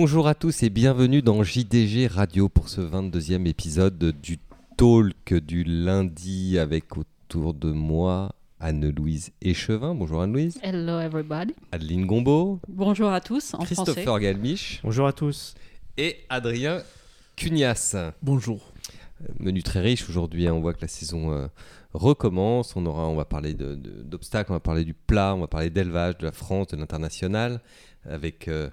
Bonjour à tous et bienvenue dans JDG Radio pour ce 22e épisode du Talk du lundi avec autour de moi Anne-Louise Échevin. Bonjour Anne-Louise. Hello everybody. Adeline Gombeau. Bonjour à tous en Christopher français. Galmiche. Bonjour à tous. Et Adrien Cugnas. Bonjour. Menu très riche aujourd'hui. hein. On voit que la saison euh, recommence. On, aura, on va parler de- de- d'obstacles, on va parler du plat, on va parler d'élevage, de la France, de l'international. Avec, euh,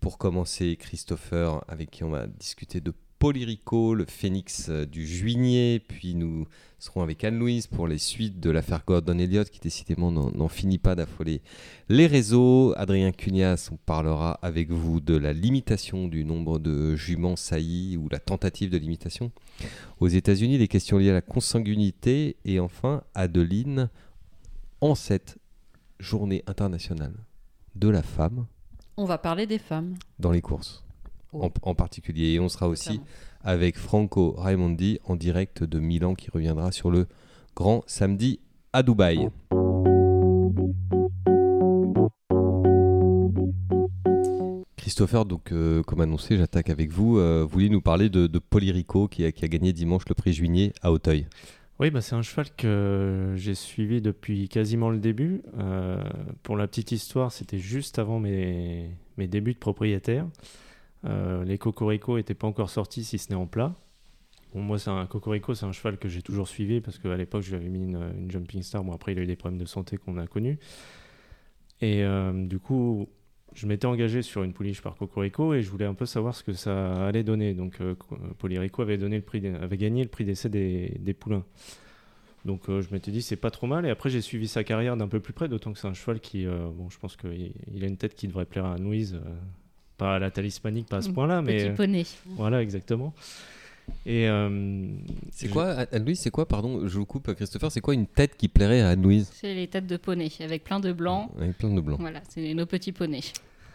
pour commencer, Christopher, avec qui on va discuter de Polyrico, le phénix euh, du juigné. Puis nous serons avec Anne-Louise pour les suites de l'affaire Gordon Elliott, qui décidément n'en finit pas d'affoler les réseaux. Adrien Cugnas, on parlera avec vous de la limitation du nombre de juments saillies ou la tentative de limitation. Aux États-Unis, des questions liées à la consanguinité. Et enfin, Adeline, en cette journée internationale de la femme On va parler des femmes. dans les courses, Oh. en, en particulier. Et on sera aussi avec Franco Raimondi en direct de Milan qui reviendra sur le grand samedi à Dubaï. Christopher, donc euh, comme annoncé, j'attaque avec vous. Euh, vous vouliez nous parler de, de Polyrico qui a, qui a gagné dimanche le prix Juigné à Auteuil. Oui, bah, c'est un cheval que j'ai suivi depuis quasiment le début. Euh, pour la petite histoire, c'était juste avant mes, mes débuts de propriétaire. Euh, les Cocorico n'étaient pas encore sortis, si ce n'est en plat. Bon, moi, c'est un Cocorico, c'est un cheval que j'ai toujours suivi parce qu'à l'époque, je lui avais mis une, Jumping Star. Bon, après, il a eu des problèmes de santé qu'on a connus. Et euh, du coup, je m'étais engagé sur une pouliche par Cocorico et je voulais un peu savoir ce que ça allait donner. Donc, euh, Polyrico avait, donné le prix avait gagné le prix d'essai des, des poulains. Donc, euh, je m'étais dit, c'est pas trop mal. Et après, j'ai suivi sa carrière d'un peu plus près, d'autant que c'est un cheval qui, euh, bon, je pense qu'il il a une tête qui devrait plaire à Louise. euh, pas à la talismanique, pas à ce Mm, point-là, mais. Petit euh, poney. voilà, exactement. Et. euh, C'est je- quoi, Anne-Louise, c'est quoi, pardon, je vous coupe, Christopher, c'est quoi une tête qui plairait à Anne-Louise C'est les têtes de poney avec plein de blanc. Avec plein de blanc. Voilà, c'est nos petits poneys.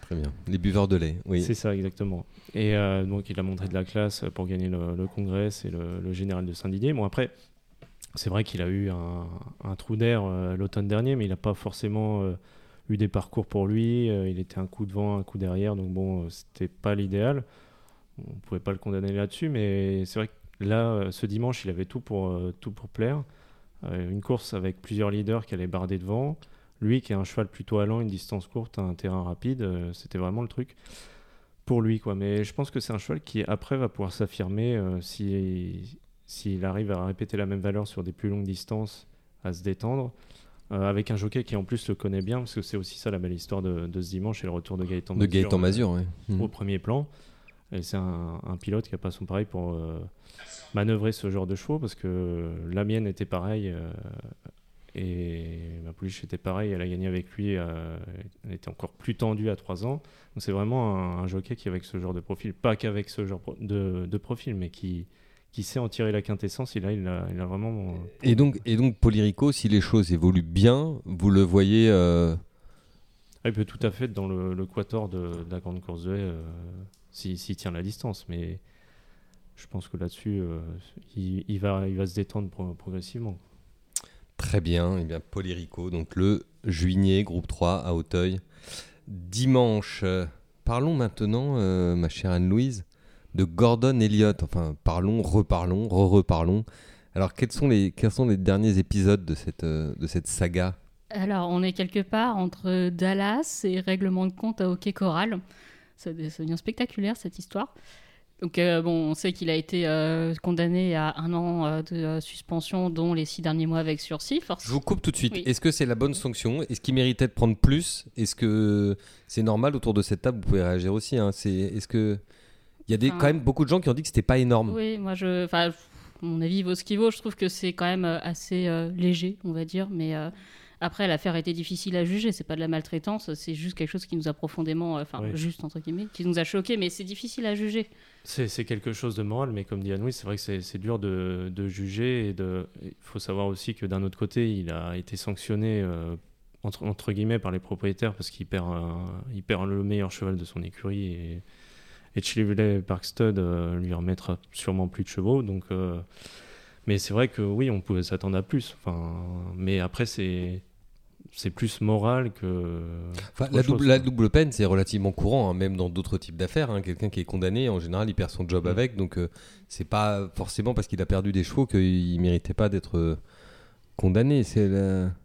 Très bien. Les buveurs de lait, oui. C'est ça, exactement. Et euh, donc, il a montré de la classe pour gagner le, congrès, c'est le, général de Saint-Didier. Bon, après, c'est vrai qu'il a eu un, trou d'air euh, l'automne dernier, mais il n'a pas forcément euh, eu des parcours pour lui. Il était un coup devant, un coup derrière, donc bon, c'était pas l'idéal. On pouvait pas le condamner là-dessus, mais c'est vrai que là, ce dimanche, il avait tout pour, tout pour plaire. Une course avec plusieurs leaders qui allaient barder devant. Lui qui est un cheval plutôt allant, une distance courte, un terrain rapide, euh, c'était vraiment le truc pour lui. quoi. Mais je pense que c'est un cheval qui après va pouvoir s'affirmer euh, si- s'il arrive à répéter la même valeur sur des plus longues distances, à se détendre. euh, avec un jockey qui en plus le connaît bien, parce que c'est aussi ça la belle histoire de, de ce dimanche et le retour de Gaëtan De Mazur, Gaëtan Mazur. Mhm. au premier plan. Et c'est un, un pilote qui a pas son pareil pour euh, manœuvrer ce genre de chevaux parce que la mienne était pareille et ma pouliche était pareille. Elle a gagné avec lui. euh, elle était encore plus tendue à 3 ans. Donc c'est vraiment un, un jockey qui avec ce genre de profil, pas qu'avec ce genre de, de profil, mais qui qui sait en tirer la quintessence. Et là, il a, il a vraiment. euh, Et donc, et donc Polyrico, si les choses évoluent bien, vous le voyez. euh, Ah, il peut tout à fait être dans le, le quator de, de la grande course de haie euh, s'il s'il tient la distance. Mais je pense que là-dessus, il, il va, il va se détendre pro- progressivement. Très bien, et bien Polyrico, donc le juillet, groupe 3 à Auteuil. Dimanche, euh, parlons maintenant, euh, ma chère Anne-Louise, de Gordon Elliott. Enfin, parlons, reparlons, re-reparlons. Alors, quels sont, les, quels sont les derniers épisodes de cette, euh, saga? Alors, on est quelque part entre Dallas et règlement de compte à hockey choral. Ça devient spectaculaire cette histoire. Donc, euh, bon, on sait qu'il a été euh, condamné à un an euh, de suspension, dont les six derniers mois avec sursis. Je vous coupe tout de suite. Oui. Est-ce que c'est la bonne sanction? Est-ce qu'il méritait de prendre plus? Est-ce que c'est normal autour de cette table? Vous pouvez réagir aussi. hein. C'est, est-ce que il y a des, Enfin, quand même beaucoup de gens qui ont dit que c'était pas énorme Oui, moi, je, enfin, mon avis vaut ce qu'il vaut. Je trouve que c'est quand même assez léger, on va dire. Mais après, l'affaire était difficile à juger. C'est pas de la maltraitance. C'est juste quelque chose qui nous a profondément, euh, enfin, Oui. juste entre guillemets, qui nous a choqué. Mais c'est difficile à juger. C'est quelque chose de moral, mais comme dit Anne-Louis, c'est vrai que c'est dur de, de juger. Et de- il faut savoir aussi que d'un autre côté, il a été sanctionné euh, entre, entre guillemets par les propriétaires parce qu'il perd, un- il perd le meilleur cheval de son écurie. Et, et Chilevely Park Stud euh, lui remettra sûrement plus de chevaux. Donc, euh, mais c'est vrai que oui, on pouvait s'attendre à plus. Enfin, mais après, c'est c'est plus moral que. Enfin, la, chose, double, la quoi. double peine, c'est relativement courant, hein, même dans d'autres types d'affaires. hein. Quelqu'un qui est condamné, en général, il perd son job Mm. avec. Donc, euh, c'est pas forcément parce qu'il a perdu des chevaux qu'il méritait pas d'être euh, condamné. C'est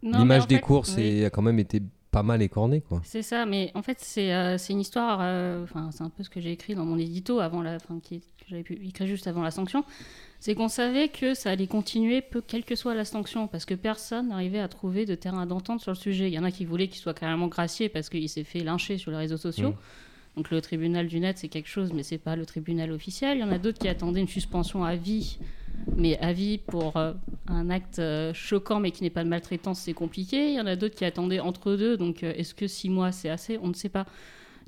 l'image des fait, courses oui. et a quand même été pas mal écornée, quoi. C'est ça, mais en fait, c'est euh, c'est une histoire. euh, Enfin, c'est un peu ce que j'ai écrit dans mon édito avant la, enfin, qui, que j'avais pu écrire juste avant la sanction. C'est qu'on savait que ça allait continuer, peu, quelle que soit la sanction, parce que personne n'arrivait à trouver de terrain d'entente sur le sujet. Il y en a qui voulaient qu'il soit carrément gracié parce qu'il s'est fait lyncher sur les réseaux sociaux. Mm. Donc le tribunal du net, c'est quelque chose, mais c'est pas le tribunal officiel. Il y en a d'autres qui attendaient une suspension à vie, mais à vie pour euh, un acte euh, choquant, mais qui n'est pas de maltraitance, c'est compliqué. Il y en a d'autres qui attendaient entre deux. Donc euh, est-ce que six mois c'est assez? On ne sait pas.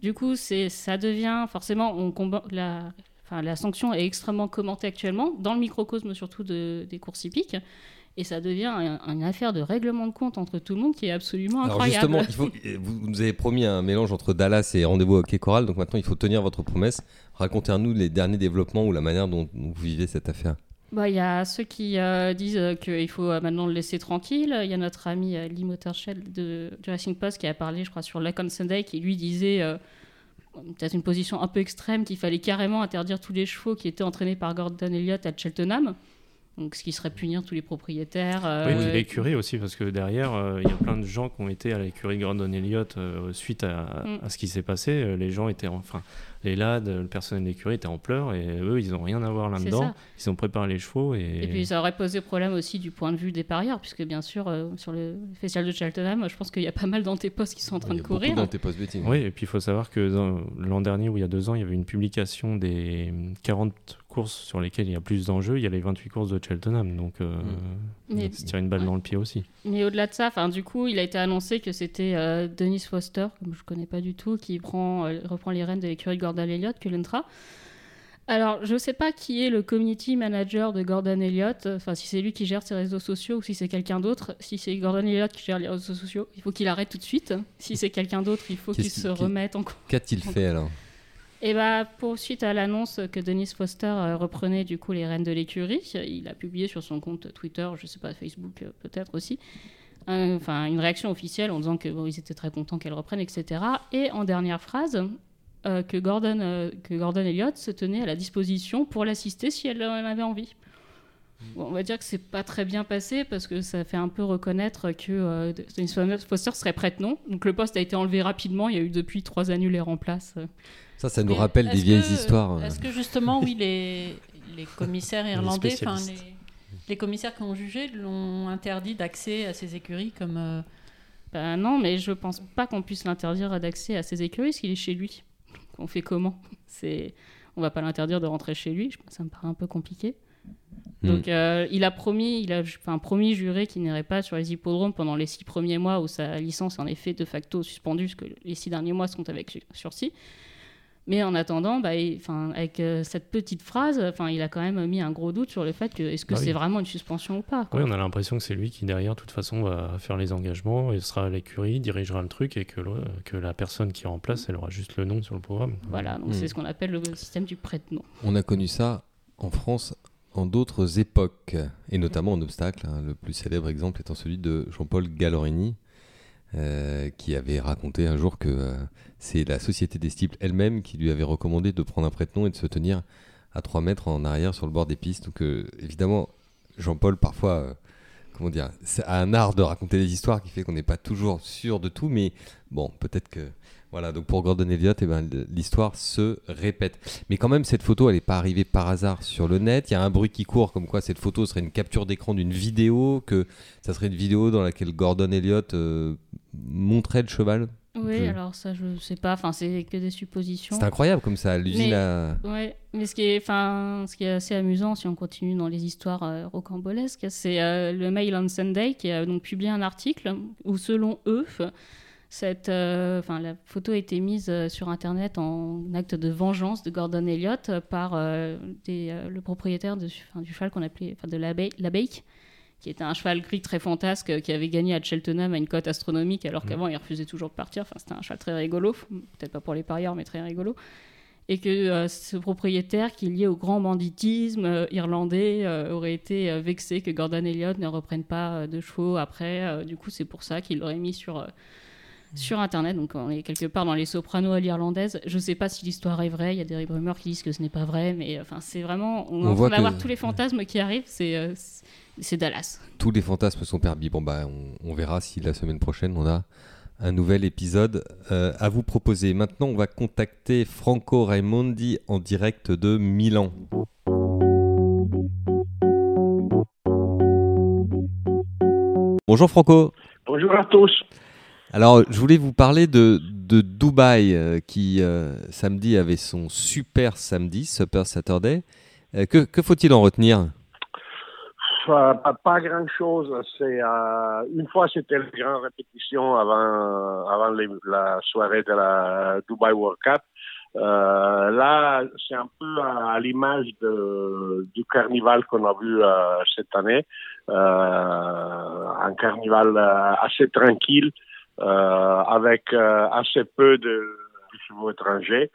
Du coup, c'est ça devient forcément on combat la. Enfin, la sanction est extrêmement commentée actuellement, dans le microcosme surtout de- des courses hippiques, et ça devient un- une affaire de règlement de compte entre tout le monde qui est absolument Alors incroyable. justement, il faut, euh, vous nous avez promis un mélange entre Dallas et Rendez-vous au Quai Coral, donc maintenant il faut tenir votre promesse. Racontez-nous les derniers développements ou la manière dont, vous vivez cette affaire. Bah, Il y a ceux qui euh, disent euh, qu'il faut euh, maintenant le laisser tranquille. Il y a notre ami euh, Lee Motorshell de Jurassic Post qui a parlé, je crois, sur Luck on Sunday, qui lui disait, peut-être une position un peu extrême, qu'il fallait carrément interdire tous les chevaux qui étaient entraînés par Gordon Elliott à Cheltenham. Donc, ce qui serait punir tous les propriétaires. euh, Oui, puis l'écurie aussi, parce que derrière, euh, il y a plein de gens qui ont été à l'écurie Gordon Elliott euh, suite à, Mm. à ce qui s'est passé. Les gens étaient, en- enfin, les lads, le personnel de l'écurie était en pleurs et eux, ils n'ont rien à voir là-dedans. Ils ont préparé les chevaux et. Et puis ça aurait posé problème aussi du point de vue des parieurs, puisque bien sûr, euh, sur le festival de Cheltenham, je pense qu'il y a pas mal d'antépostes qui sont en train Il y de a beaucoup courir. d'antépost-betting. Oui, et puis il faut savoir que dans- l'an dernier ou il y a deux ans, il y avait une publication des 40 courses sur lesquelles il y a plus d'enjeux. Il y a les 28 courses de Cheltenham, donc euh, Mais- se tirer une balle dans le pied aussi. Mais au-delà de ça, enfin, du coup, il a été annoncé que c'était euh, Dennis Foster, comme je connais pas du tout, qui prend, euh, reprend les rênes de l'écurie Gordon Elliott, Cullentra. Alors, je sais pas qui est le community manager de Gordon Elliott, enfin, si c'est lui qui gère ses réseaux sociaux ou si c'est quelqu'un d'autre. Si c'est Gordon Elliott qui gère les réseaux sociaux, il faut qu'il arrête tout de suite. Si c'est quelqu'un d'autre, il faut qu'il se remette en Qu'a-t-il fait alors? Et bah, pour suite à l'annonce que Dennis Foster euh, reprenait du coup les rênes de l'écurie, il a publié sur son compte Twitter, je sais pas, Facebook euh, peut-être aussi, un- enfin une réaction officielle en disant que bon, ils étaient très contents qu'elle reprenne, etc. Et en dernière phrase, euh, que, Gordon, euh, que Gordon Elliott se tenait à la disposition pour l'assister si elle en avait envie. Bon, on va dire que c'est pas très bien passé parce que ça fait un peu reconnaître que euh, Dennis Foster serait prête non? Donc le poste a été enlevé rapidement. Il y a eu depuis trois annulaires en place. Ça, ça nous rappelle des vieilles que- histoires. euh. Est-ce que justement, oui, les, les commissaires irlandais, enfin les, les commissaires qui ont jugé l'ont interdit d'accès à ces écuries comme. euh, Bah non, mais je pense pas qu'on puisse l'interdire d'accès à ses écuries, parce qu'il est chez lui. On fait comment C'est, on va pas l'interdire de rentrer chez lui. Ça me paraît un peu compliqué. Hmm. Donc, euh, il a promis, il a enfin, promis juré qu'il n'irait pas sur les hippodromes pendant les six premiers mois où sa licence est en effet de facto suspendue, parce que les six derniers mois sont avec su- sursis. Mais en attendant, bah, il- avec euh, cette petite phrase, enfin, il a quand même mis un gros doute sur le fait que est-ce que Bah oui. c'est vraiment une suspension ou pas. quoi. Oui, on a l'impression que c'est lui qui, derrière, de toute façon, va faire les engagements, il sera à l'écurie, dirigera le truc et que, le- que la personne qui remplace, elle aura juste le nom sur le programme. Voilà, donc Hmm. c'est ce qu'on appelle le système du prête-nom. On a connu ça en France en d'autres époques, et notamment en obstacle. hein. Le plus célèbre exemple étant celui de Jean-Paul Gallorini, euh, qui avait raconté un jour que euh, c'est la société des steeples elle-même qui lui avait recommandé de prendre un prête-nom et de se tenir à 3 mètres en arrière sur le bord des pistes. Donc euh, évidemment, Jean-Paul parfois... Comment dire, c'est un art de raconter des histoires qui fait qu'on n'est pas toujours sûr de tout, mais bon, peut-être que voilà. Donc pour Gordon Elliott, eh ben, l'histoire se répète. Mais quand même, cette photo, elle n'est pas arrivée par hasard sur le net. Il y a un bruit qui court comme quoi cette photo serait une capture d'écran d'une vidéo, que ça serait une vidéo dans laquelle Gordon Elliott montrait le cheval. Oui, Je- alors ça, je sais pas. Enfin, c'est que des suppositions. C'est incroyable comme ça. L'usine Mais-. Ouais, mais ce qui est, enfin, ce qui est assez amusant, si on continue dans les histoires euh, rocambolesques, c'est euh, le Mail on Sunday qui a donc publié un article où, selon eux, cette, euh, enfin, la photo a été mise sur Internet en acte de vengeance de Gordon Elliott par des, le propriétaire de, du cheval qu'on appelait, enfin, de la Bake, qui était un cheval gris très fantasque euh, qui avait gagné à Cheltenham à une cote astronomique alors qu'avant il refusait toujours de partir. Enfin, c'était un cheval très rigolo, peut-être pas pour les parieurs, mais très rigolo. et que ce propriétaire qui est lié au grand banditisme irlandais aurait été vexé que Gordon Elliott ne reprenne pas de chevaux après. du coup, c'est pour ça qu'il l'aurait mis sur sur Internet. Donc on est quelque part dans les sopranos à l'irlandaise. Je ne sais pas si l'histoire est vraie. Il y a des rumeurs qui disent que ce n'est pas vrai, mais enfin c'est vraiment on, on va voir tous les fantasmes qui arrivent. C'est euh, c'est Dallas. Tous les fantasmes sont permis. Bon bah on, verra si la semaine prochaine on a un nouvel épisode euh, à vous proposer. Maintenant on va contacter Franco Raimondi en direct de Milan. Bonjour Franco. Bonjour à tous. Alors, je voulais vous parler de, Dubaï, euh, qui euh, samedi avait son super samedi, Super Saturday. Euh, que, faut-il en retenir? Pas, pas, grand chose. C'est une fois c'était une grande répétition avant avant la soirée de la Dubai World Cup. là, c'est un peu à, l'image du carnaval qu'on a vu cette année, un carnaval assez tranquille. Euh, avec euh, assez peu de, chevaux étrangers.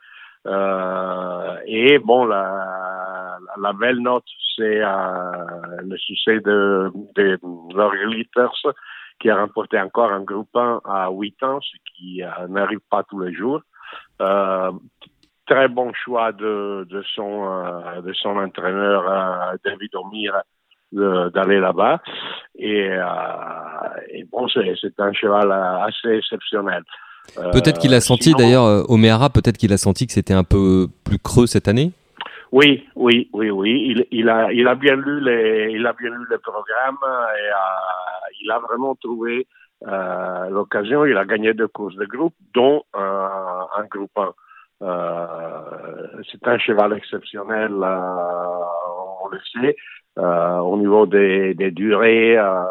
Euh, et bon, la, la belle note, c'est le succès de, de Glitters qui a remporté encore un groupe 1 à 8 ans, ce qui n'arrive pas tous les jours. Euh, très bon choix de, de son, de son entraîneur David O'Meara d'aller là-bas. Et, euh, et, bon, c'est un cheval assez exceptionnel. Peut-être qu'il a euh, senti d'ailleurs, euh, Oméara, peut-être qu'il a senti que c'était un peu plus creux cette année? Oui, oui, oui, oui. Il, il, a, il a bien lu les, il a bien lu le programme et il a vraiment trouvé euh, l'occasion. Il a gagné deux courses de groupe, dont un groupe 1. c'est un cheval exceptionnel, on le sait. Euh, au niveau des, des durées, euh,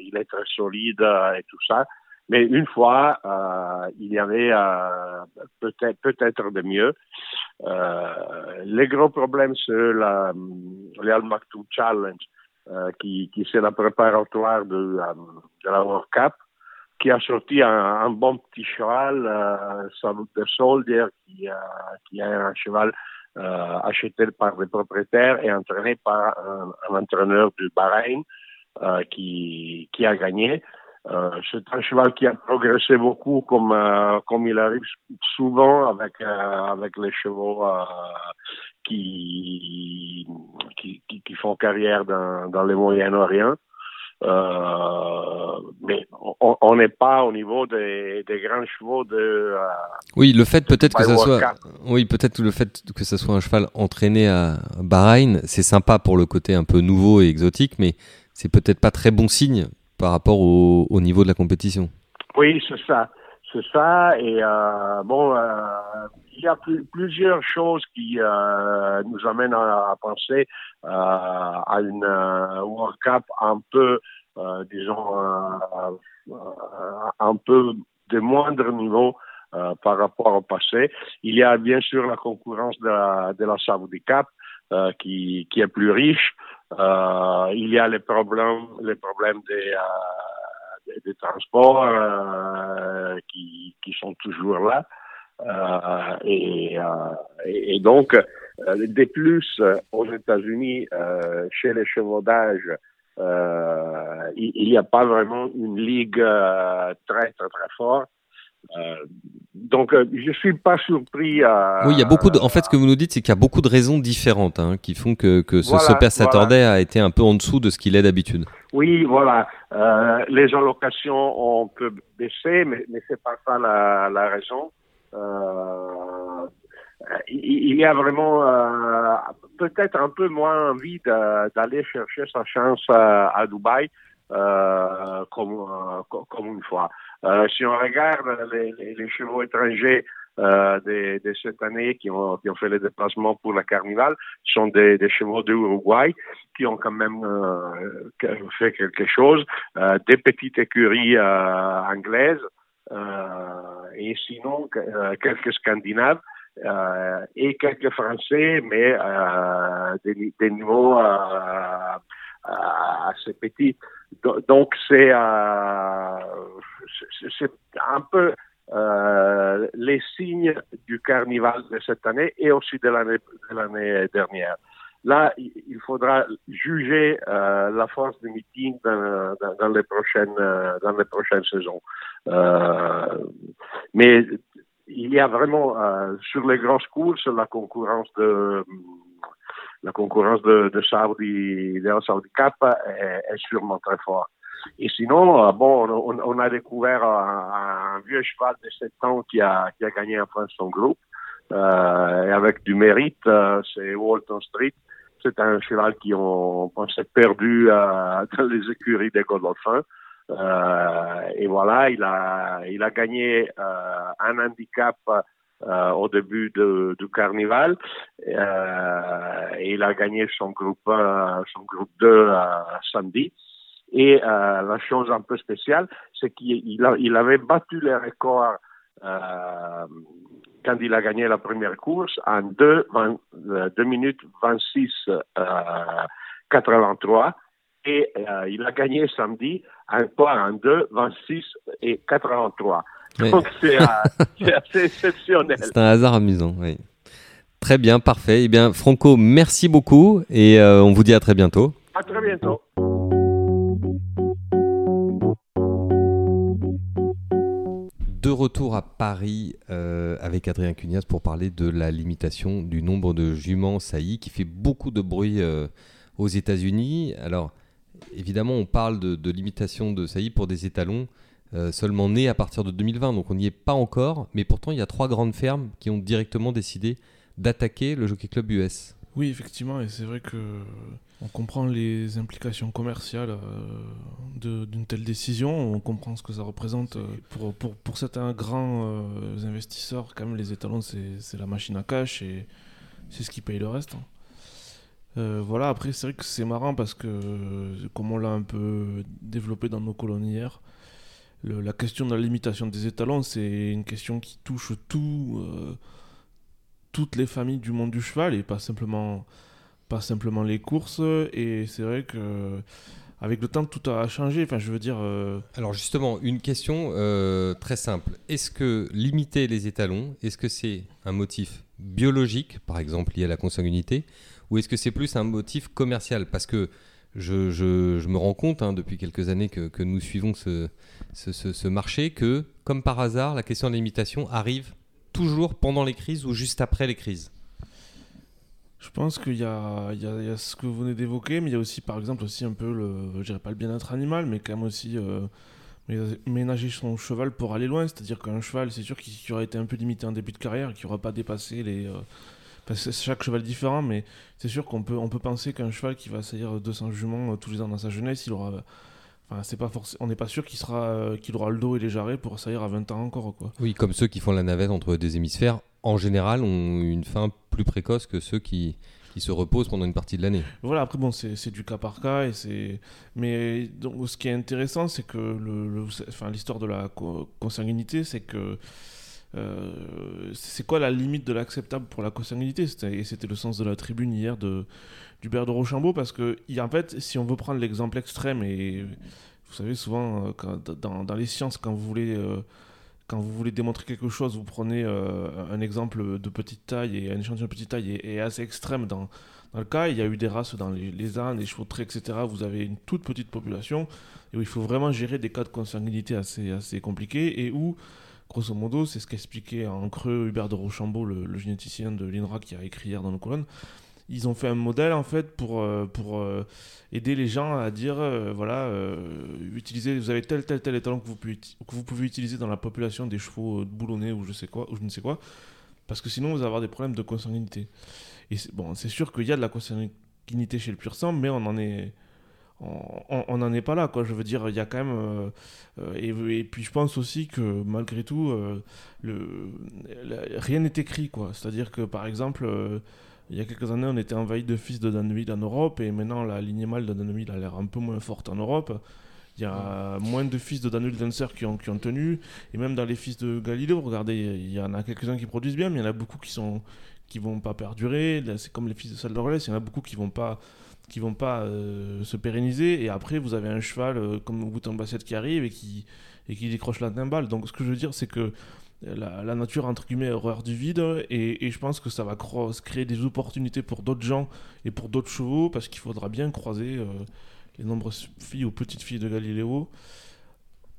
il est très solide euh, et tout ça. Mais une fois, euh, il y avait euh, peut-être peut-être de mieux. Euh, les gros problèmes, c'est la Real Maktoum Challenge, qui, qui c'est la préparatoire de, de la World Cup, qui a sorti un, un bon petit cheval, euh, de Soldier, qui, qui est un cheval euh, acheté par des propriétaires et entraîné par un, entraîneur du Bahreïn euh, qui, qui a gagné. Euh, c'est un cheval qui a progressé beaucoup comme euh, comme il arrive souvent avec euh, avec les chevaux euh, qui, qui, qui font carrière dans dans les Moyen-Orient. Euh, mais on n'est pas au niveau des, des grands chevaux de. Euh, oui, le fait peut-être que ça soit. Oui, peut-être le fait que ça soit un cheval entraîné à Bahreïn, c'est sympa pour le côté un peu nouveau et exotique, mais c'est peut-être pas très bon signe par rapport au, au niveau de la compétition. Oui, c'est ça, c'est ça. Et euh, bon, euh, il y a plusieurs choses qui euh, nous amènent à, à penser euh, à une euh, World Cup un peu, euh, disons, un peu de moindre niveau par rapport au passé. Il y a bien sûr la concurrence de la, de la Saudi Cup qui, qui est plus riche. il y a les problèmes, les problèmes des des transports euh, qui, qui, sont toujours là. Euh, et, euh, et, donc, euh, de plus, aux États-Unis, chez les chevaux d'âge, il n'y a pas vraiment une ligue très, très, très forte. Euh, donc, euh, je suis pas surpris. À, oui, il y a beaucoup. De, en fait, ce que vous nous dites, c'est qu'il y a beaucoup de raisons différentes hein, qui font que, que ce Super Saturday a été un peu en dessous de ce qu'il est d'habitude. Oui, voilà. Euh, les allocations ont peu baissé, mais, mais c'est pas ça la, la raison. Euh, il y a vraiment euh, peut-être un peu moins envie d'aller chercher sa chance à, à Dubaï euh, comme, comme une fois. Euh, si on regarde les, les, chevaux étrangers euh, de, cette année qui ont, fait les déplacements pour la Carnival sont des, des chevaux d'Uruguay qui ont quand même euh, fait quelque chose, euh, des petites écuries euh, anglaises et sinon quelques Scandinaves. et quelques Français, mais des, des niveaux assez petits. Donc c'est euh, c'est un peu euh, les signes du carnaval de cette année et aussi de l'année de l'année dernière. Là, il faudra juger euh, la force du meeting dans, dans, dans, les prochaines euh, dans les prochaines saisons. Euh, mais il y a vraiment euh, sur les grosses courses la concurrence de la concurrence de, Saudi, de Saudi Cup est, sûrement très forte. Et sinon, euh, bon, on, a découvert un, vieux cheval de 7 ans qui a, qui a gagné enfin son groupe. Euh, et avec du mérite, euh, c'est Walton Street. C'est un cheval qui on, s'est perdu euh, dans les écuries des Godolphins. Euh, et voilà, il a, il a gagné un handicap euh, au début de, du carnaval. Euh, et il a gagné son groupe, euh, son groupe 2 samedi. Et la chose un peu spéciale, c'est qu'il il avait battu les records quand il a gagné la première course en 2, 2 minutes 26 83 et euh, il a gagné samedi encore en 2, 26 et 83. Oui. Donc c'est euh, assez exceptionnel. C'est un hasard amusant, oui. Très bien, parfait. Eh bien, Franco, merci beaucoup et euh, on vous dit à très bientôt. À très bientôt. De retour à Paris euh, avec Adrien Cunias pour parler de la limitation du nombre de juments saillies qui fait beaucoup de bruit euh, aux États-Unis. Alors, évidemment, on parle de, de limitation de saillies pour des étalons euh, seulement nés à partir de 2020, donc on n'y est pas encore. Mais pourtant, il y a trois grandes fermes qui ont directement décidé d'attaquer le Jockey Club US. Oui, effectivement, et c'est vrai que on comprend les implications commerciales euh, d'une telle décision, on comprend ce que ça représente euh, pour, pour, certains grands euh, investisseurs, quand même les étalons c'est la machine à cash et c'est ce qui paye le reste. Hein. Euh, voilà, après c'est vrai que c'est marrant parce que comme on l'a un peu développé dans nos colonies hier, la question de la limitation des étalons c'est une question qui touche tout toutes les familles du monde du cheval et pas simplement, pas simplement les courses. Et c'est vrai que avec le temps, tout a changé. Enfin, je veux dire. Euh... Alors justement, une question euh, très simple. Est-ce que limiter les étalons, est-ce que c'est un motif biologique, par exemple lié à la consanguinité, ou est-ce que c'est plus un motif commercial? Parce que je, me rends compte hein, depuis quelques années que, nous suivons ce, marché que, comme par hasard, la question de limitation arrive toujours pendant les crises ou juste après les crises je pense qu'il y a, ce que vous venez d'évoquer, mais il y a aussi, par exemple, aussi un peu le, je dirais pas le bien-être animal, mais quand même aussi euh, ménager son cheval pour aller loin. C'est-à-dire qu'un cheval, c'est sûr qu'il aurait été un peu limité en début de carrière, qu'il n'aura pas dépassé les. Euh, parce que chaque cheval est différent, mais c'est sûr qu'on peut, on peut penser qu'un cheval qui va saillir 200 juments euh, tous les ans dans sa jeunesse, il aura Enfin, c'est pas forcément, on n'est pas sûr qu'il sera, euh, qu'il aura le dos et les jarrets pour saillir à 20 ans encore, quoi. Oui, comme ceux qui font la navette entre deux hémisphères, en général, ont une fin plus précoce que ceux qui, qui se reposent pendant une partie de l'année. Voilà, après bon, c'est du cas par cas et c'est, mais donc ce qui est intéressant, c'est que le, le enfin l'histoire de la consanguinité, c'est que euh, c'est quoi la limite de l'acceptable pour la consanguinité Et c'était le sens de la tribune hier de d'Hubert de Rochambeau, parce que, en fait, si on veut prendre l'exemple extrême, et vous savez, souvent, euh, dans, les sciences, quand vous voulez. Euh, quand vous voulez démontrer quelque chose, vous prenez un exemple de petite taille et un échantillon de petite taille et assez extrême dans, le cas. Il y a eu des races dans les, ânes, les chevaux de etc. Vous avez une toute petite population et où il faut vraiment gérer des cas de consanguinité assez, assez compliqués et où, grosso modo, c'est ce qu'expliquait en creux Hubert de Rochambeau, le, généticien de l'INRA qui a écrit hier dans nos colonnes. Ils ont fait un modèle en fait pour, euh, pour euh, aider les gens à dire euh, voilà utilisez vous avez tel tel tel étalon que vous pouvez que vous pouvez utiliser dans la population des chevaux boulonnais ou je sais quoi ou je ne sais quoi parce que sinon vous allez avoir des problèmes de consanguinité. Et bon c'est sûr qu'il y a de la consanguinité chez le pur sang mais on en est on n'en est pas là quoi je veux dire il y a quand même euh, et, et, puis je pense aussi que malgré tout euh, le, rien n'est écrit quoi c'est à dire que par exemple il y a quelques années, on était envahi de fils de Danville en Europe, et maintenant la lignée mâle de Danville a l'air un peu moins forte en Europe. Il y a moins de fils de Daniel Dancer qui ont, qui ont tenu, et même dans les fils de Galileo, regardez, il y en a quelques-uns qui produisent bien, mais il y en a beaucoup qui sont qui vont pas perdurer. C'est comme les fils de Saldorles, il y en a beaucoup qui vont pas qui vont pas euh, se pérenniser. Et après, vous avez un cheval euh, comme Bouton Bassett qui arrive et qui, et qui décroche la timbale. Donc, ce que je veux dire, c'est que la, nature, entre guillemets, horreur du vide. Et, et je pense que ça va créer des opportunités pour d'autres gens et pour d'autres chevaux parce qu'il faudra bien croiser euh, les nombreuses filles ou petites filles de Galiléo.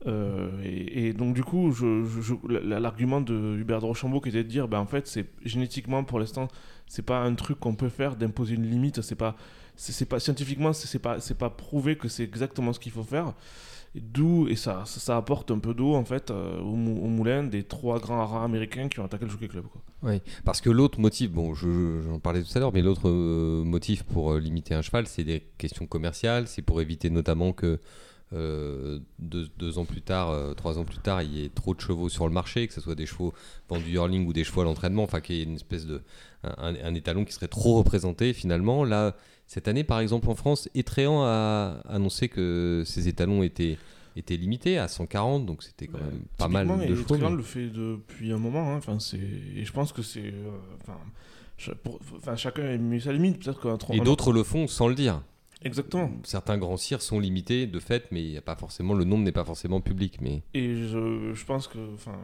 Euh, et, donc du coup, je, je- je- la- l'argument de Hubert de Rochambeau qui était de dire, ben en fait, c'est génétiquement pour l'instant, c'est pas un truc qu'on peut faire d'imposer une limite. C'est pas, c'est pas scientifiquement, c'est pas, c'est pas prouvé que c'est exactement ce qu'il faut faire. D'où et ça, ça, apporte un peu d'eau en fait euh, au, mou- au moulin des trois grands haras américains qui ont attaqué le Jockey Club. Oui, parce que l'autre motif, bon, je- je- j'en parlais tout à l'heure, mais l'autre euh, motif pour euh, limiter un cheval, c'est des questions commerciales, c'est pour éviter notamment que euh, deux, deux ans plus tard, euh, trois ans plus tard, il y ait trop de chevaux sur le marché, que ce soit des chevaux vendus hurling ou des chevaux à l'entraînement, enfin qu'il y ait une espèce de un, un étalon qui serait trop représenté finalement. Là, cette année, par exemple, en France, Etréan a annoncé que ces étalons étaient étaient limités à 140, donc c'était quand même pas mal de et chevaux. Mais- le fait depuis un moment. hein. Enfin, c'est et je pense que c'est euh, enfin. chacun a mis sa limite, peut-être qu'un Et d'autres le font sans le dire. Exactement. Certains grands cires sont limités de fait, mais il y a pas forcément le nombre n'est pas forcément public. Mais Et je, je pense que, enfin,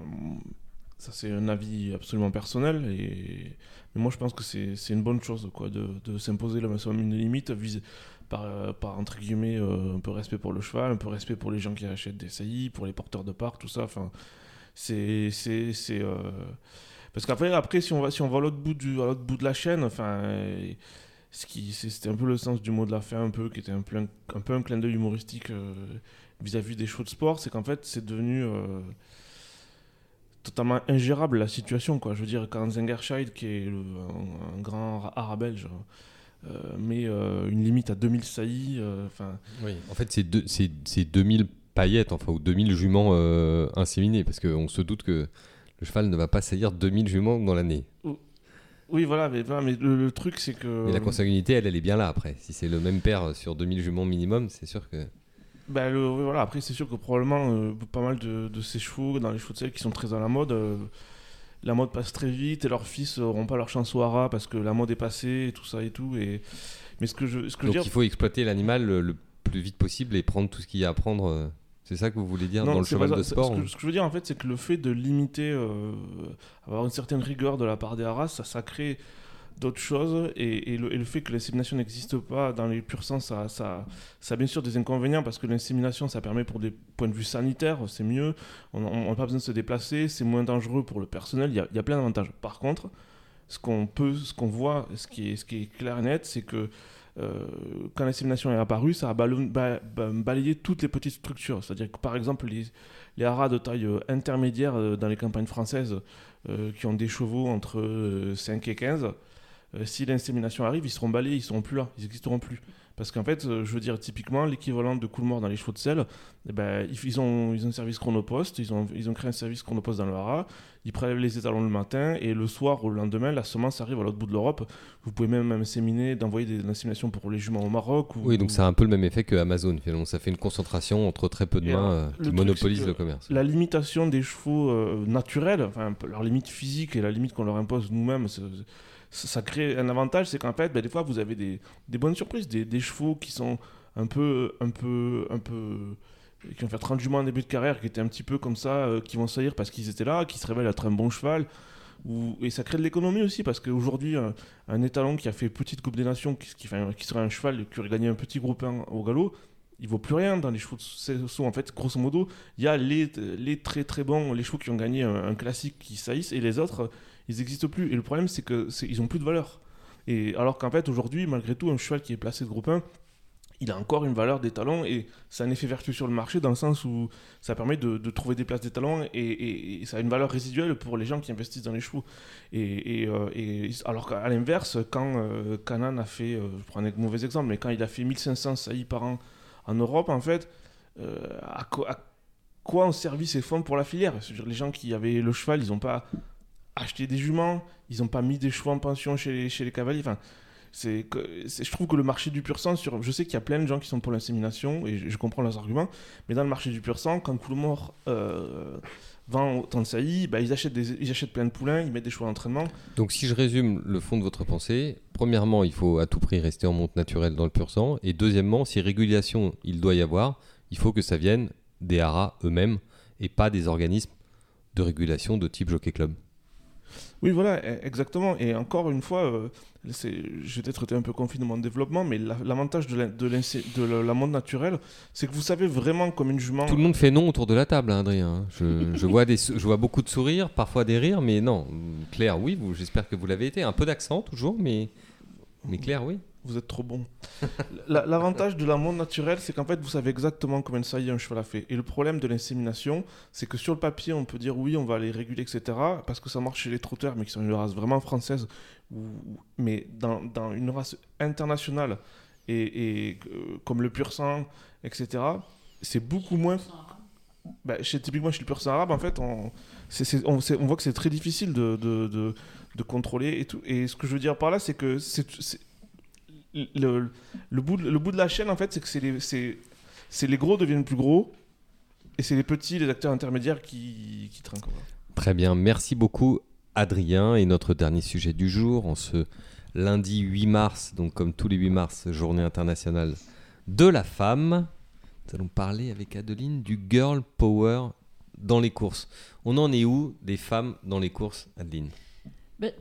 ça c'est un avis absolument personnel, et mais moi je pense que c'est une bonne chose, quoi, de, de s'imposer le maximum une limite, vis- par, par entre guillemets euh, un peu respect pour le cheval, un peu respect pour les gens qui achètent des saillies, pour les porteurs de parts, tout ça. Enfin, c'est euh, parce qu'après après si on va si on va à l'autre bout du à l'autre bout de la chaîne, enfin. Ce qui c'était un peu le sens du mot de la fin un peu qui était un peu un, un peu un clin d'œil humoristique euh, vis-à-vis des chevaux de sport. C'est qu'en fait c'est devenu euh, totalement ingérable la situation quoi. Je veux dire quand Zengerscheid qui est le- un, un grand art belge euh, met euh, une limite à 2000 saillies euh, enfin oui, en fait, c'est deux- c'est c'est 2000 paillettes, enfin, ou 2000 juments euh, inséminés, parce qu'on se doute que le cheval ne va pas saillir 2000 juments dans l'année. Oui voilà mais, voilà, mais le, le truc c'est que Mais la consanguinité, elle, elle est bien là après. Si c'est le même père sur 2000 juments minimum, c'est sûr que. Bah, le- voilà, après, c'est sûr que probablement euh, pas mal de, de ces chevaux, dans les chevaux de selle qui sont très à la mode, euh, la mode passe très vite et leurs fils n'auront pas leur chance au hara parce que la mode est passée et tout ça et tout. Et... Mais ce que je, ce que je Donc veux dire. il faut exploiter l'animal le, le plus vite possible et prendre tout ce qu'il y a à prendre. C'est ça que vous voulez dire dans le cheval de sport Ce que, ce que je veux dire, en fait, c'est que le fait de limiter, euh, avoir une certaine rigueur de la part des haras, ça, ça crée d'autres choses. Et, et le, et le fait que l'insémination n'existe pas dans les purs sens, ça, ça, ça a bien sûr des inconvénients parce que l'insémination, ça permet pour des points de vue sanitaires, c'est mieux. On n'a pas besoin de se déplacer, c'est moins dangereux pour le personnel. Il y a, il y a plein d'avantages. Par contre, ce qu'on peut, ce qu'on voit, ce qui est, ce qui est clair et net, c'est que quand l'insémination est apparue, ça a balayé toutes les petites structures. C'est-à-dire que par exemple, les, haras de taille euh, intermédiaire euh, dans les campagnes françaises euh, qui ont des chevaux entre euh, 5 et 15, euh, si l'insémination arrive, ils seront balayés, ils seront plus là, ils n'existeront plus. Parce qu'en fait, euh, je veux dire, typiquement, l'équivalent de Coolmore dans les chevaux de selle, eh ben, ils, ont, ils ont un service chronopost, ils ont, ils ont créé un service chronopost dans le haras, ils prélèvent les étalons le matin, et le soir ou le lendemain, la semence arrive à l'autre bout de l'Europe. Vous pouvez même inséminer, d'envoyer des inséminations pour les juments au Maroc. Ou, Oui, donc ou- c'est un peu le même effet que Amazon finalement. Ça fait une concentration entre très peu de Et mains euh, qui monopolisent le commerce. la limitation des chevaux euh, naturels, enfin leur limite physique et la limite qu'on leur impose nous-mêmes, ça, crée un avantage, c'est qu'en fait, ben, des fois, vous avez des, des bonnes surprises, des, des chevaux qui sont un peu, un peu, un peu, qui vont faire 30 juments en début de carrière, qui étaient un petit peu comme ça, euh, qui vont saillir parce qu'ils étaient là, qui se révèlent être un bon cheval. Et ça crée de l'économie aussi, parce qu'aujourd'hui, un, un étalon qui a fait petite Coupe des Nations, qui, qui serait un cheval qui aurait gagné un petit groupe 1 au galop, il vaut plus rien dans les chevaux de saut. En fait, grosso modo, il y a les, les très très bons, les chevaux qui ont gagné un, un classique qui saillissent, et les autres, ils n'existent plus. Et le problème, c'est que c'est- ils ont plus de valeur. Et alors qu'en fait, aujourd'hui, malgré tout, un cheval qui est placé de groupe 1, il a encore une valeur d'étalon et c'est un effet vertueux sur le marché dans le sens où ça permet de, trouver des places d'étalon et, et- ça a une valeur résiduelle pour les gens qui investissent dans les chevaux. Et, euh, alors qu'à l'inverse, quand euh, Canan a fait, euh, je prends un mauvais exemple, mais quand il a fait 1500 saillies par an en Europe, en fait, euh, à, quoi- à quoi ont servi ces fonds pour la filière? Les gens qui avaient le cheval, ils n'ont pas acheté des juments, ils n'ont pas mis des chevaux en pension chez les, cavaliers. Enfin, c'est je trouve que le marché du pur sang, je sais qu'il y a plein de gens qui sont pour l'insémination et je, comprends leurs arguments, mais dans le marché du pur sang, quand Coolmore euh, vend autant de saillies, bah, ils, achètent ils achètent plein de poulains, ils mettent des chevaux d'entraînement. Donc si je résume le fond de votre pensée, premièrement, il faut à tout prix rester en monte naturelle dans le pur sang. Et deuxièmement, si régulation il doit y avoir, il faut que ça vienne des haras eux-mêmes et pas des organismes de régulation de type Jockey Club. Oui, voilà, e- exactement. Et encore une fois, euh, j'ai peut-être été un peu confus dans mon développement, mais la- l'avantage de, la, de, l'insé- de la, naturelle, c'est que vous savez vraiment comme une jument. Tout le monde fait non autour de la table, hein, Adrien. Je, je vois des, sou- je vois beaucoup de sourires, parfois des rires, mais non. Claire, oui, j'espère que vous l'avez été. Un peu d'accent toujours, mais, mais Claire, oui. Vous êtes trop bon. La- L'avantage de la monte naturelle, c'est qu'en fait, vous savez exactement combien de saillies un cheval a fait. Et le problème de l'insémination, c'est que sur le papier, on peut dire oui, on va les réguler, etc. Parce que ça marche chez les trotteurs, mais qui sont une race vraiment française. ou- mais dans, dans une race internationale, et, et, euh, comme le pur sang, etc., c'est beaucoup moins. Bah, chez, typiquement chez le pur sang arabe, en fait, on, voit que c'est très difficile de, de, de, de contrôler. Et, tout. et ce que je veux dire par là, c'est que c'est- le, bout de, le bout de la chaîne, en fait, c'est que c'est les, gros deviennent plus gros, et c'est les petits, les acteurs intermédiaires qui, qui trinquent. Très bien, merci beaucoup Adrien. Et notre dernier sujet du jour, en ce lundi 8 mars, donc comme tous les 8 mars, journée internationale de la femme, nous allons parler avec Adeline du girl power dans les courses. On en est où des femmes dans les courses, Adeline?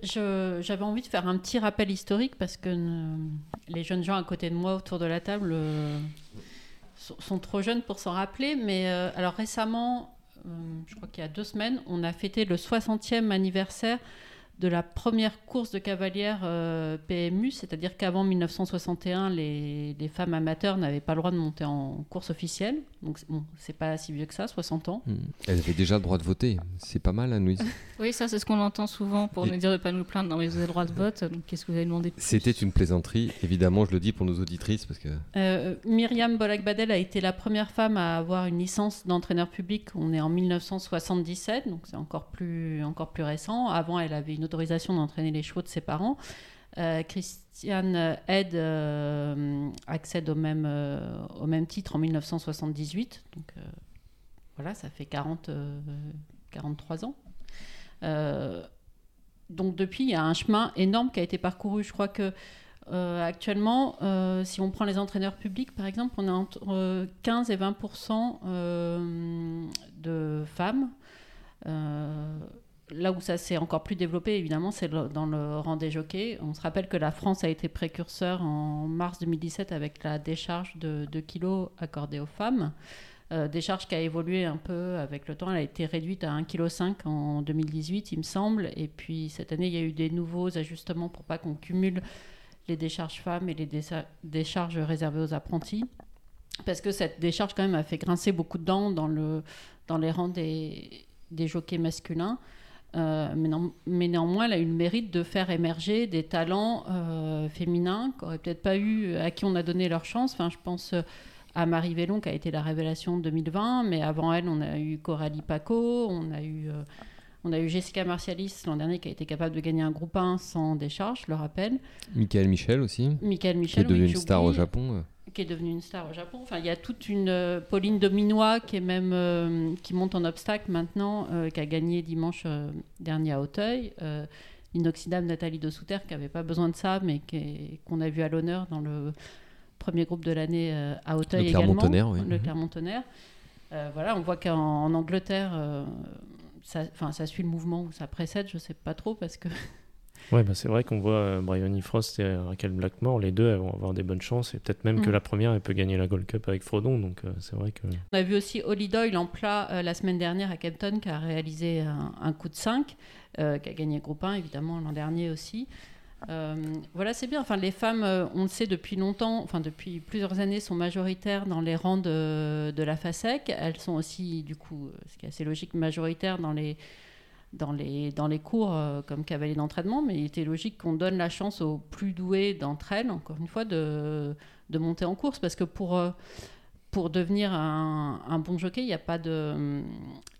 J'avais envie de faire un petit rappel historique parce que euh, les jeunes gens à côté de moi autour de la table euh, sont, trop jeunes pour s'en rappeler. Mais euh, alors récemment, je crois qu'il y a deux semaines, on a fêté le 60e anniversaire de la première course de cavalière euh, PMU, c'est-à-dire qu'avant 1961, les, les femmes amateurs n'avaient pas le droit de monter en course officielle. Donc bon, c'est pas si vieux que ça, 60 ans. Hmm. Elle avait déjà le droit de voter. C'est pas mal, Anne-Louise. Oui, ça, c'est ce qu'on entend souvent pour Et- nous dire de pas nous plaindre. Non, mais vous avez le droit de vote, donc qu'est-ce que vous avez demandé C'était une plaisanterie. Évidemment, je le dis pour nos auditrices parce que Euh, Myriam Bolak-Badel a été la première femme à avoir une licence d'entraîneur public. On est en 1977, donc c'est encore plus, encore plus récent. Avant, elle avait une d'entraîner les chevaux de ses parents. Euh, Christiane Head euh, accède au même, euh, au même titre en 1978. Donc euh, voilà, ça fait 40, euh, 43 ans. Donc depuis, il y a un chemin énorme qui a été parcouru. Je crois que actuellement, si on prend les entraîneurs publics, par exemple, on a entre euh, 15 et 20% euh, de femmes. Là où ça s'est encore plus développé, évidemment, c'est dans le rang des jockeys. On se rappelle que la France a été précurseur en mars 2017 avec la décharge de 2 kilos accordée aux femmes. Euh, décharge qui a évolué un peu avec le temps. Elle a été réduite à 1,5 kg en 2018, il me semble. Et puis cette année, il y a eu des nouveaux ajustements pour pas qu'on cumule les décharges femmes et les décharges réservées aux apprentis. Parce que cette décharge, quand même, a fait grincer beaucoup de dents dans, le, dans les rangs des, des jockeys masculins. Euh, mais, néanmoins, elle a eu le mérite de faire émerger des talents euh, féminins qui n'auraient peut-être pas eu, à qui on a donné leur chance. Enfin, je pense euh, à Marie Vélon, qui a été la révélation de 2020, mais avant elle, on a eu Coralie Paco, on a eu, euh, on a eu Jessica Martialis l'an dernier, qui a été capable de gagner un groupe 1 sans décharge, je le rappelle. Michael Michel aussi, Michael qui Michel, est devenu une star au Japon. qui est devenue une star au Japon. Enfin, il y a toute une euh, Pauline Dominois qui est même euh, qui monte en obstacle maintenant, euh, qui a gagné dimanche dernier à Auteuil. L'inoxydable Nathalie de Souter qui n'avait pas besoin de ça, mais qui qu'on a vu à l'honneur dans le premier groupe de l'année à Auteuil Le également. Clermont-Tonnerre, oui. Le Mhm. Clermont-Tonnerre. Euh, voilà, on voit qu'en en Angleterre, euh, ça, ça suit le mouvement ou ça précède, je sais pas trop parce que Ouais, bah c'est vrai qu'on voit euh, Bryony Frost et Raquel Blackmore, les deux elles vont avoir des bonnes chances et peut-être même que Mm. la première elle peut gagner la Gold Cup avec Frodon, donc euh, c'est vrai que. On a vu aussi Holly Doyle en plat euh, la semaine dernière à Kempton qui a réalisé un, un coup de 5, euh, qui a gagné groupe 1 évidemment l'an dernier aussi. Euh, voilà, c'est bien. Enfin, les femmes, euh, on le sait depuis longtemps, enfin depuis plusieurs années, sont majoritaires dans les rangs de, la FASEC. Elles sont aussi, du coup, euh, ce qui est assez logique, majoritaires dans les, dans les, dans les cours comme cavalier d'entraînement. Mais il était logique qu'on donne la chance aux plus douées d'entre elles, encore une fois, de, de monter en course. Parce que pour, pour devenir un, bon jockey, il n'y a, pas de-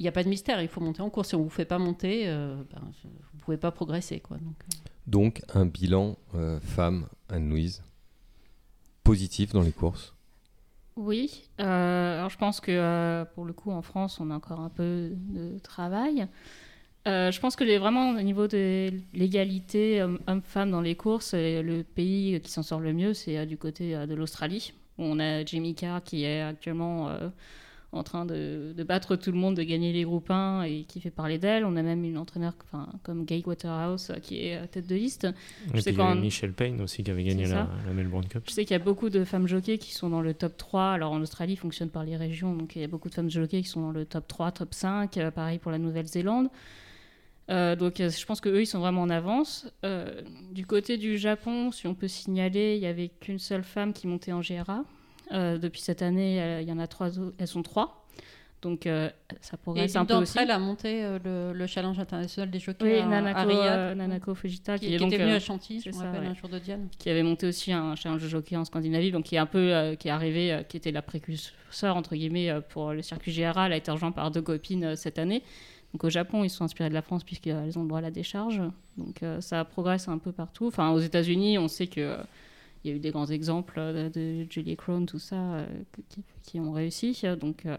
a pas de mystère. Il faut monter en course. Si on ne vous fait pas monter, ben, vous ne pouvez pas progresser. Quoi. Donc un bilan euh, femme Anne-Louise Positif dans les courses? Oui, euh, alors je pense que euh, pour le coup en France on a encore un peu de travail. Je pense que les, vraiment au niveau de l'égalité homme-femme dans les courses, le pays qui s'en sort le mieux c'est du côté de l'Australie. On a Jamie Carr qui est actuellement en train de, battre tout le monde, de gagner les groupes 1 et qui fait parler d'elle. On a même une entraîneur comme Gay Waterhouse euh, qui est à tête de liste. Je sais quand... Michel Payne aussi qui avait gagné la, Melbourne Cup. Je sais qu'il y a beaucoup de femmes jockeys qui sont dans le top 3. Alors en Australie, il fonctionne par les régions, donc il y a beaucoup de femmes jockeys qui sont dans le top 3, top 5. Euh, pareil pour la Nouvelle-Zélande. Euh, donc je pense qu'eux, ils sont vraiment en avance. du côté du Japon, si on peut signaler, il n'y avait qu'une seule femme qui montait en GRA. Euh, depuis cette année, euh, il y en a trois, elles sont trois. Donc euh, ça progresse un peu aussi. elle a monté le, challenge international des jockeys oui, à, Nanako, Nanako Fujita, qui, était venue à Chantilly, je me rappelle, un jour de Diane. Qui avait monté aussi un challenge de jockey en Scandinavie, donc qui est un peu, qui est arrivé, qui était la précurseur entre guillemets pour le circuit GRA. Elle a été rejointe par deux copines cette année. Donc au Japon, ils sont inspirés de la France puisqu'ils ont le droit à la décharge. Donc ça progresse un peu partout. Enfin, aux États-Unis, on sait que il y a eu des grands exemples euh, de Julie Crone, tout ça, euh, qui, ont réussi. Donc, euh,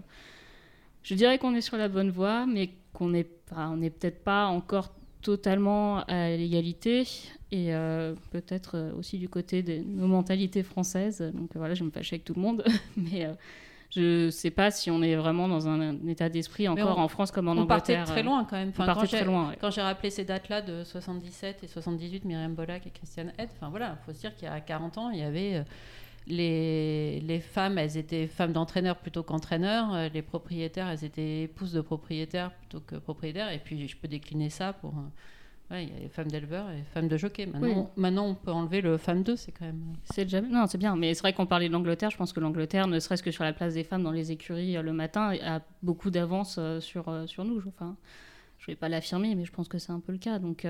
je dirais qu'on est sur la bonne voie, mais qu'on n'est on n'est peut-être pas encore totalement à l'égalité et peut-être aussi du côté de nos mentalités françaises. Donc voilà, je me fâche avec tout le monde, mais je ne sais pas si on est vraiment dans un, état d'esprit encore en France comme en Angleterre. On partait très loin quand même. Enfin, quand j'ai rappelé ces dates-là de 77 et 78, Myriam Bollac et Christiane Head, enfin voilà, il faut se dire qu'il y a 40 ans, il y avait euh, les, les femmes, elles étaient femmes d'entraîneurs plutôt qu'entraîneurs. Euh, les propriétaires, elles étaient épouses de propriétaires plutôt que propriétaires. Et puis je peux décliner ça pour il y a les femmes d'éleveurs et les femmes de jockey. Maintenant, maintenant, on peut enlever le femme 2, c'est quand même. C'est déjà... Non, c'est bien. Mais c'est vrai qu'on parlait de l'Angleterre. Je pense que l'Angleterre, ne serait-ce que sur la place des femmes dans les écuries euh, le matin, a beaucoup d'avance euh, sur, euh, sur nous. Enfin, je ne vais pas l'affirmer, mais je pense que c'est un peu le cas. Donc.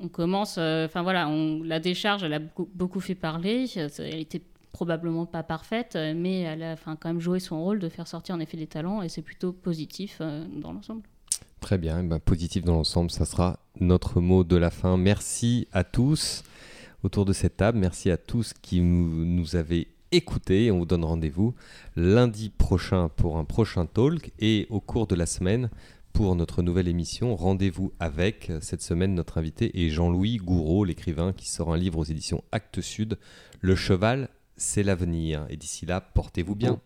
on commence, enfin voilà, on, la décharge, elle a beaucoup, beaucoup fait parler. Elle était probablement pas parfaite, mais elle a quand même joué son rôle de faire sortir en effet des talents et c'est plutôt positif dans l'ensemble. Très bien, eh ben, positif dans l'ensemble, ça sera notre mot de la fin. Merci à tous autour de cette table, merci à tous qui nous, avez écoutés. On vous donne rendez-vous lundi prochain pour un prochain talk et au cours de la semaine pour notre nouvelle émission. Rendez-vous avec cette semaine notre invité est Jean-Louis Gouraud, l'écrivain qui sort un livre aux éditions Actes Sud, Le cheval, c'est l'avenir. Et d'ici là, portez-vous bien.